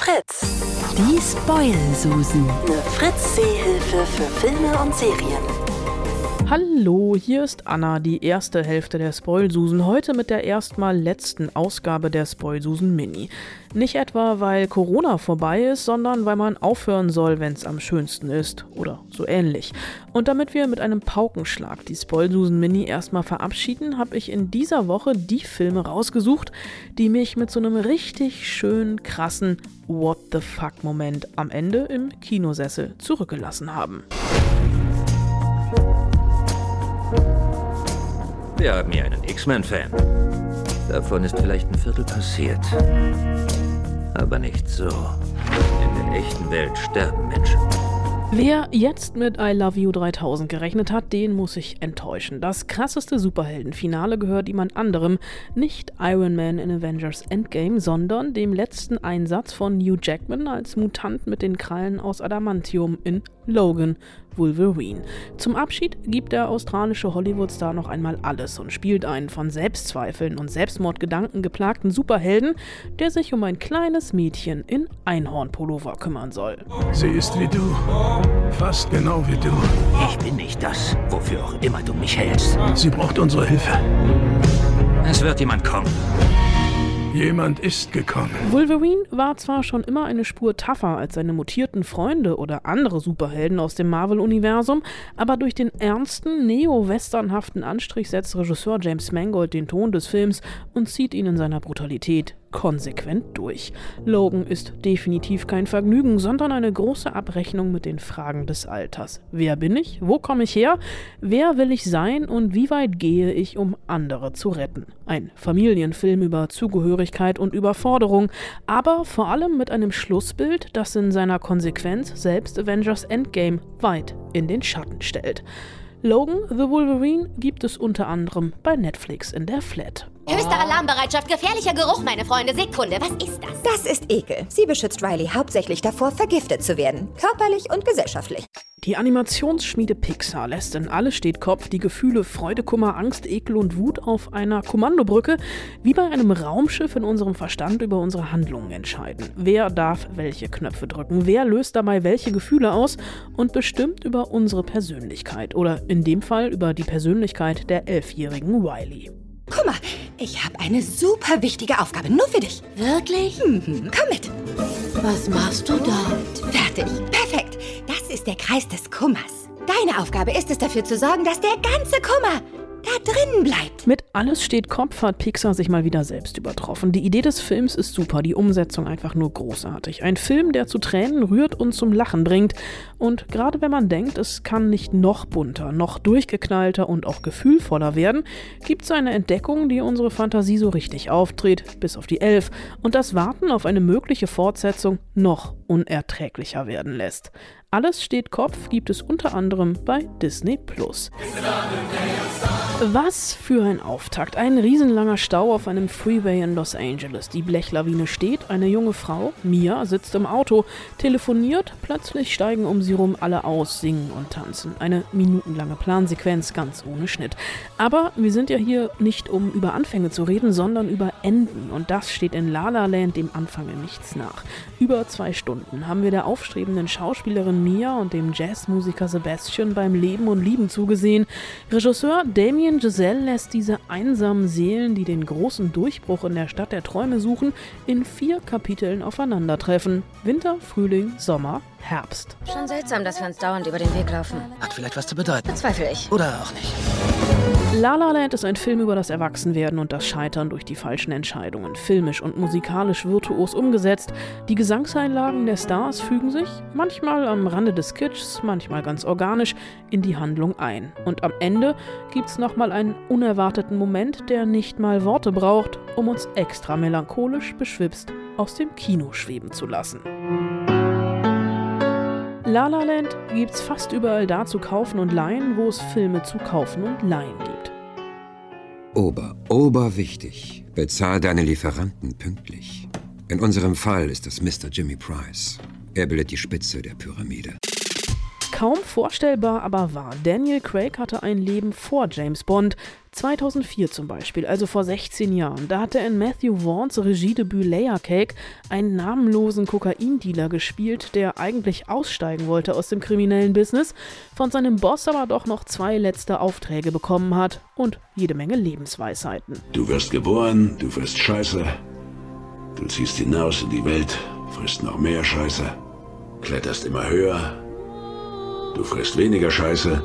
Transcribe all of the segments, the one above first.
Fritz. Die Spoil-Susen. Eine Fritz-Seehilfe für Filme und Serien. Hallo, hier ist Anna, die erste Hälfte der Spoilsusen, heute mit der erstmal letzten Ausgabe der Spoilsusen Mini. Nicht etwa, weil Corona vorbei ist, sondern weil man aufhören soll, wenn es am schönsten ist oder so ähnlich. Und damit wir mit einem Paukenschlag die Spoilsusen Mini erstmal verabschieden, habe ich in dieser Woche die Filme rausgesucht, die mich mit so einem richtig schön krassen What the fuck Moment am Ende im Kinosessel zurückgelassen haben. Wir haben hier einen X-Men-Fan. Davon ist vielleicht ein Viertel passiert. Aber nicht so. In der echten Welt sterben Menschen. Wer jetzt mit I Love You 3000 gerechnet hat, den muss ich enttäuschen. Das krasseste Superheldenfinale gehört jemand anderem, nicht Iron Man in Avengers Endgame, sondern dem letzten Einsatz von Hugh Jackman als Mutant mit den Krallen aus Adamantium in Logan Wolverine. Zum Abschied gibt der australische Hollywood-Star noch einmal alles und spielt einen von Selbstzweifeln und Selbstmordgedanken geplagten Superhelden, der sich um ein kleines Mädchen in Einhornpullover kümmern soll. Sie ist wie du. Fast genau wie du. Ich bin nicht das, wofür auch immer du mich hältst. Sie braucht unsere Hilfe. Es wird jemand kommen. Jemand ist gekommen. Wolverine war zwar schon immer eine Spur tougher als seine mutierten Freunde oder andere Superhelden aus dem Marvel-Universum, aber durch den ernsten, neo-westernhaften Anstrich setzt Regisseur James Mangold den Ton des Films und zieht ihn in seiner Brutalität konsequent durch. Logan ist definitiv kein Vergnügen, sondern eine große Abrechnung mit den Fragen des Alters. Wer bin ich? Wo komme ich her? Wer will ich sein und wie weit gehe ich, um andere zu retten? Ein Familienfilm über Zugehörigkeit und Überforderung, aber vor allem mit einem Schlussbild, das in seiner Konsequenz selbst Avengers Endgame weit in den Schatten stellt. Logan the Wolverine gibt es unter anderem bei Netflix in der Flat. Höchste Alarmbereitschaft, gefährlicher Geruch, meine Freunde. Sekunde, was ist das? Das ist Ekel. Sie beschützt Riley hauptsächlich davor, vergiftet zu werden. Körperlich und gesellschaftlich. Die Animationsschmiede Pixar lässt in Alles steht Kopf die Gefühle Freude, Kummer, Angst, Ekel und Wut auf einer Kommandobrücke wie bei einem Raumschiff in unserem Verstand über unsere Handlungen entscheiden. Wer darf welche Knöpfe drücken? Wer löst dabei welche Gefühle aus und bestimmt über unsere Persönlichkeit oder in dem Fall über die Persönlichkeit der elfjährigen Riley. Guck mal, ich habe eine super wichtige Aufgabe nur für dich. Wirklich? Mhm, komm mit. Was machst du da? Fertig. Perfekt. Ist der Kreis des Kummers. Deine Aufgabe ist es dafür zu sorgen, dass der ganze Kummer da drin bleibt. Mit Alles steht Kopf hat Pixar sich mal wieder selbst übertroffen. Die Idee des Films ist super, die Umsetzung einfach nur großartig. Ein Film, der zu Tränen rührt und zum Lachen bringt. Und gerade wenn man denkt, es kann nicht noch bunter, noch durchgeknallter und auch gefühlvoller werden, gibt es eine Entdeckung, die unsere Fantasie so richtig aufdreht, bis auf die Elf, und das Warten auf eine mögliche Fortsetzung noch unerträglicher werden lässt. Alles steht Kopf gibt es unter anderem bei Disney Plus. Was für ein Auftakt. Ein riesenlanger Stau auf einem Freeway in Los Angeles. Die Blechlawine steht, eine junge Frau, Mia, sitzt im Auto, telefoniert, plötzlich steigen um sie rum alle aus, singen und tanzen. Eine minutenlange Plansequenz, ganz ohne Schnitt. Aber wir sind ja hier nicht, um über Anfänge zu reden, sondern über Enden. Und das steht in La La Land dem Anfang in nichts nach. Über zwei Stunden haben wir der aufstrebenden Schauspielerin Mia und dem Jazzmusiker Sebastian beim Leben und Lieben zugesehen. Regisseur Damien Giselle lässt diese einsamen Seelen, die den großen Durchbruch in der Stadt der Träume suchen, in vier Kapiteln aufeinandertreffen. Winter, Frühling, Sommer, Herbst. Schon seltsam, dass wir uns dauernd über den Weg laufen. Hat vielleicht was zu bedeuten. Bezweifle ich. Oder auch nicht. La La Land ist ein Film über das Erwachsenwerden und das Scheitern durch die falschen Entscheidungen. Filmisch und musikalisch virtuos umgesetzt. Die Gesangseinlagen der Stars fügen sich, manchmal am Rande des Kitschs, manchmal ganz organisch, in die Handlung ein. Und am Ende gibt's nochmal einen unerwarteten Moment, der nicht mal Worte braucht, um uns extra melancholisch beschwipst aus dem Kino schweben zu lassen. La La Land gibt's fast überall da zu kaufen und leihen, wo es Filme zu kaufen und leihen gibt. Ober, oberwichtig. Bezahl deine Lieferanten pünktlich. In unserem Fall ist das Mr. Jimmy Price. Er bildet die Spitze der Pyramide. Kaum vorstellbar aber wahr. Daniel Craig hatte ein Leben vor James Bond. 2004 zum Beispiel, also vor 16 Jahren, da hat er in Matthew Vaughns Regiedebüt Layer Cake einen namenlosen Kokaindealer gespielt, der eigentlich aussteigen wollte aus dem kriminellen Business, von seinem Boss aber doch noch zwei letzte Aufträge bekommen hat und jede Menge Lebensweisheiten. Du wirst geboren, du wirst Scheiße. Du ziehst hinaus in die Welt, frisst noch mehr Scheiße, kletterst immer höher. Du frisst weniger Scheiße,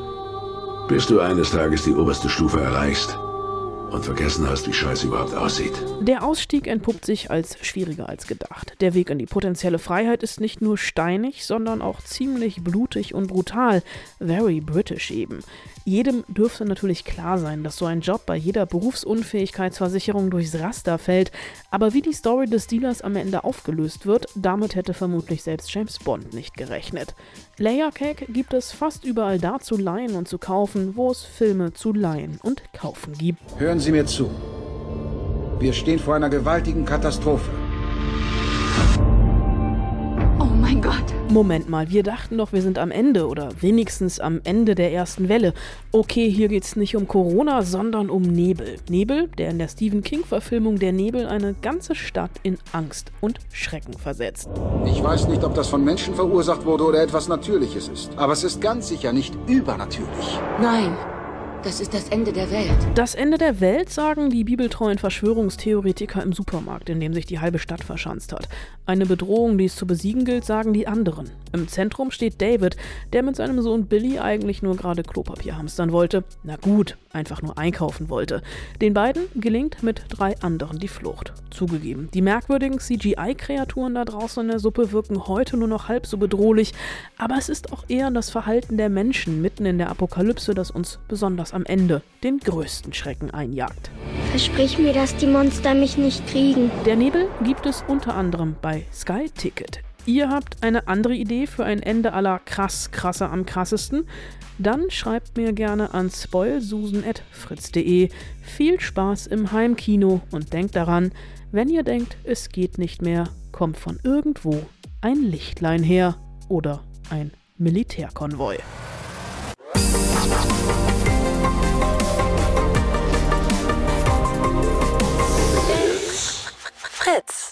bis du eines Tages die oberste Stufe erreichst und vergessen hast, wie Scheiße überhaupt aussieht. Der Ausstieg entpuppt sich als schwieriger als gedacht. Der Weg in die potenzielle Freiheit ist nicht nur steinig, sondern auch ziemlich blutig und brutal. Very British eben. Jedem dürfte natürlich klar sein, dass so ein Job bei jeder Berufsunfähigkeitsversicherung durchs Raster fällt, aber wie die Story des Dealers am Ende aufgelöst wird, damit hätte vermutlich selbst James Bond nicht gerechnet. Layer Cake gibt es fast überall da zu leihen und zu kaufen, wo es Filme zu leihen und kaufen gibt. Hören Sie mir zu. Wir stehen vor einer gewaltigen Katastrophe. Oh mein Gott. Moment mal, wir dachten doch, wir sind am Ende oder wenigstens am Ende der ersten Welle. Okay, hier geht's nicht um Corona, sondern um Nebel. Nebel, der in der Stephen King-Verfilmung Der Nebel eine ganze Stadt in Angst und Schrecken versetzt. Ich weiß nicht, ob das von Menschen verursacht wurde oder etwas Natürliches ist. Aber es ist ganz sicher nicht übernatürlich. Nein, das ist das Ende der Welt. Das Ende der Welt sagen die bibeltreuen Verschwörungstheoretiker im Supermarkt, in dem sich die halbe Stadt verschanzt hat. Eine Bedrohung, die es zu besiegen gilt, sagen die anderen. Im Zentrum steht David, der mit seinem Sohn Billy eigentlich nur gerade Klopapier hamstern wollte. Na gut, einfach nur einkaufen wollte. Den beiden gelingt mit drei anderen die Flucht. Zugegeben, die merkwürdigen CGI-Kreaturen da draußen in der Suppe wirken heute nur noch halb so bedrohlich, aber es ist auch eher das Verhalten der Menschen mitten in der Apokalypse, das uns besonders am Ende den größten Schrecken einjagt. Versprich mir, dass die Monster mich nicht kriegen. Der Nebel gibt es unter anderem bei Sky Ticket. Ihr habt eine andere Idee für ein Ende aller krass, krasser am krassesten? Dann schreibt mir gerne an spoilsusen.fritz.de. Viel Spaß im Heimkino und denkt daran, wenn ihr denkt, es geht nicht mehr, kommt von irgendwo ein Lichtlein her oder ein Militärkonvoi. Fritz.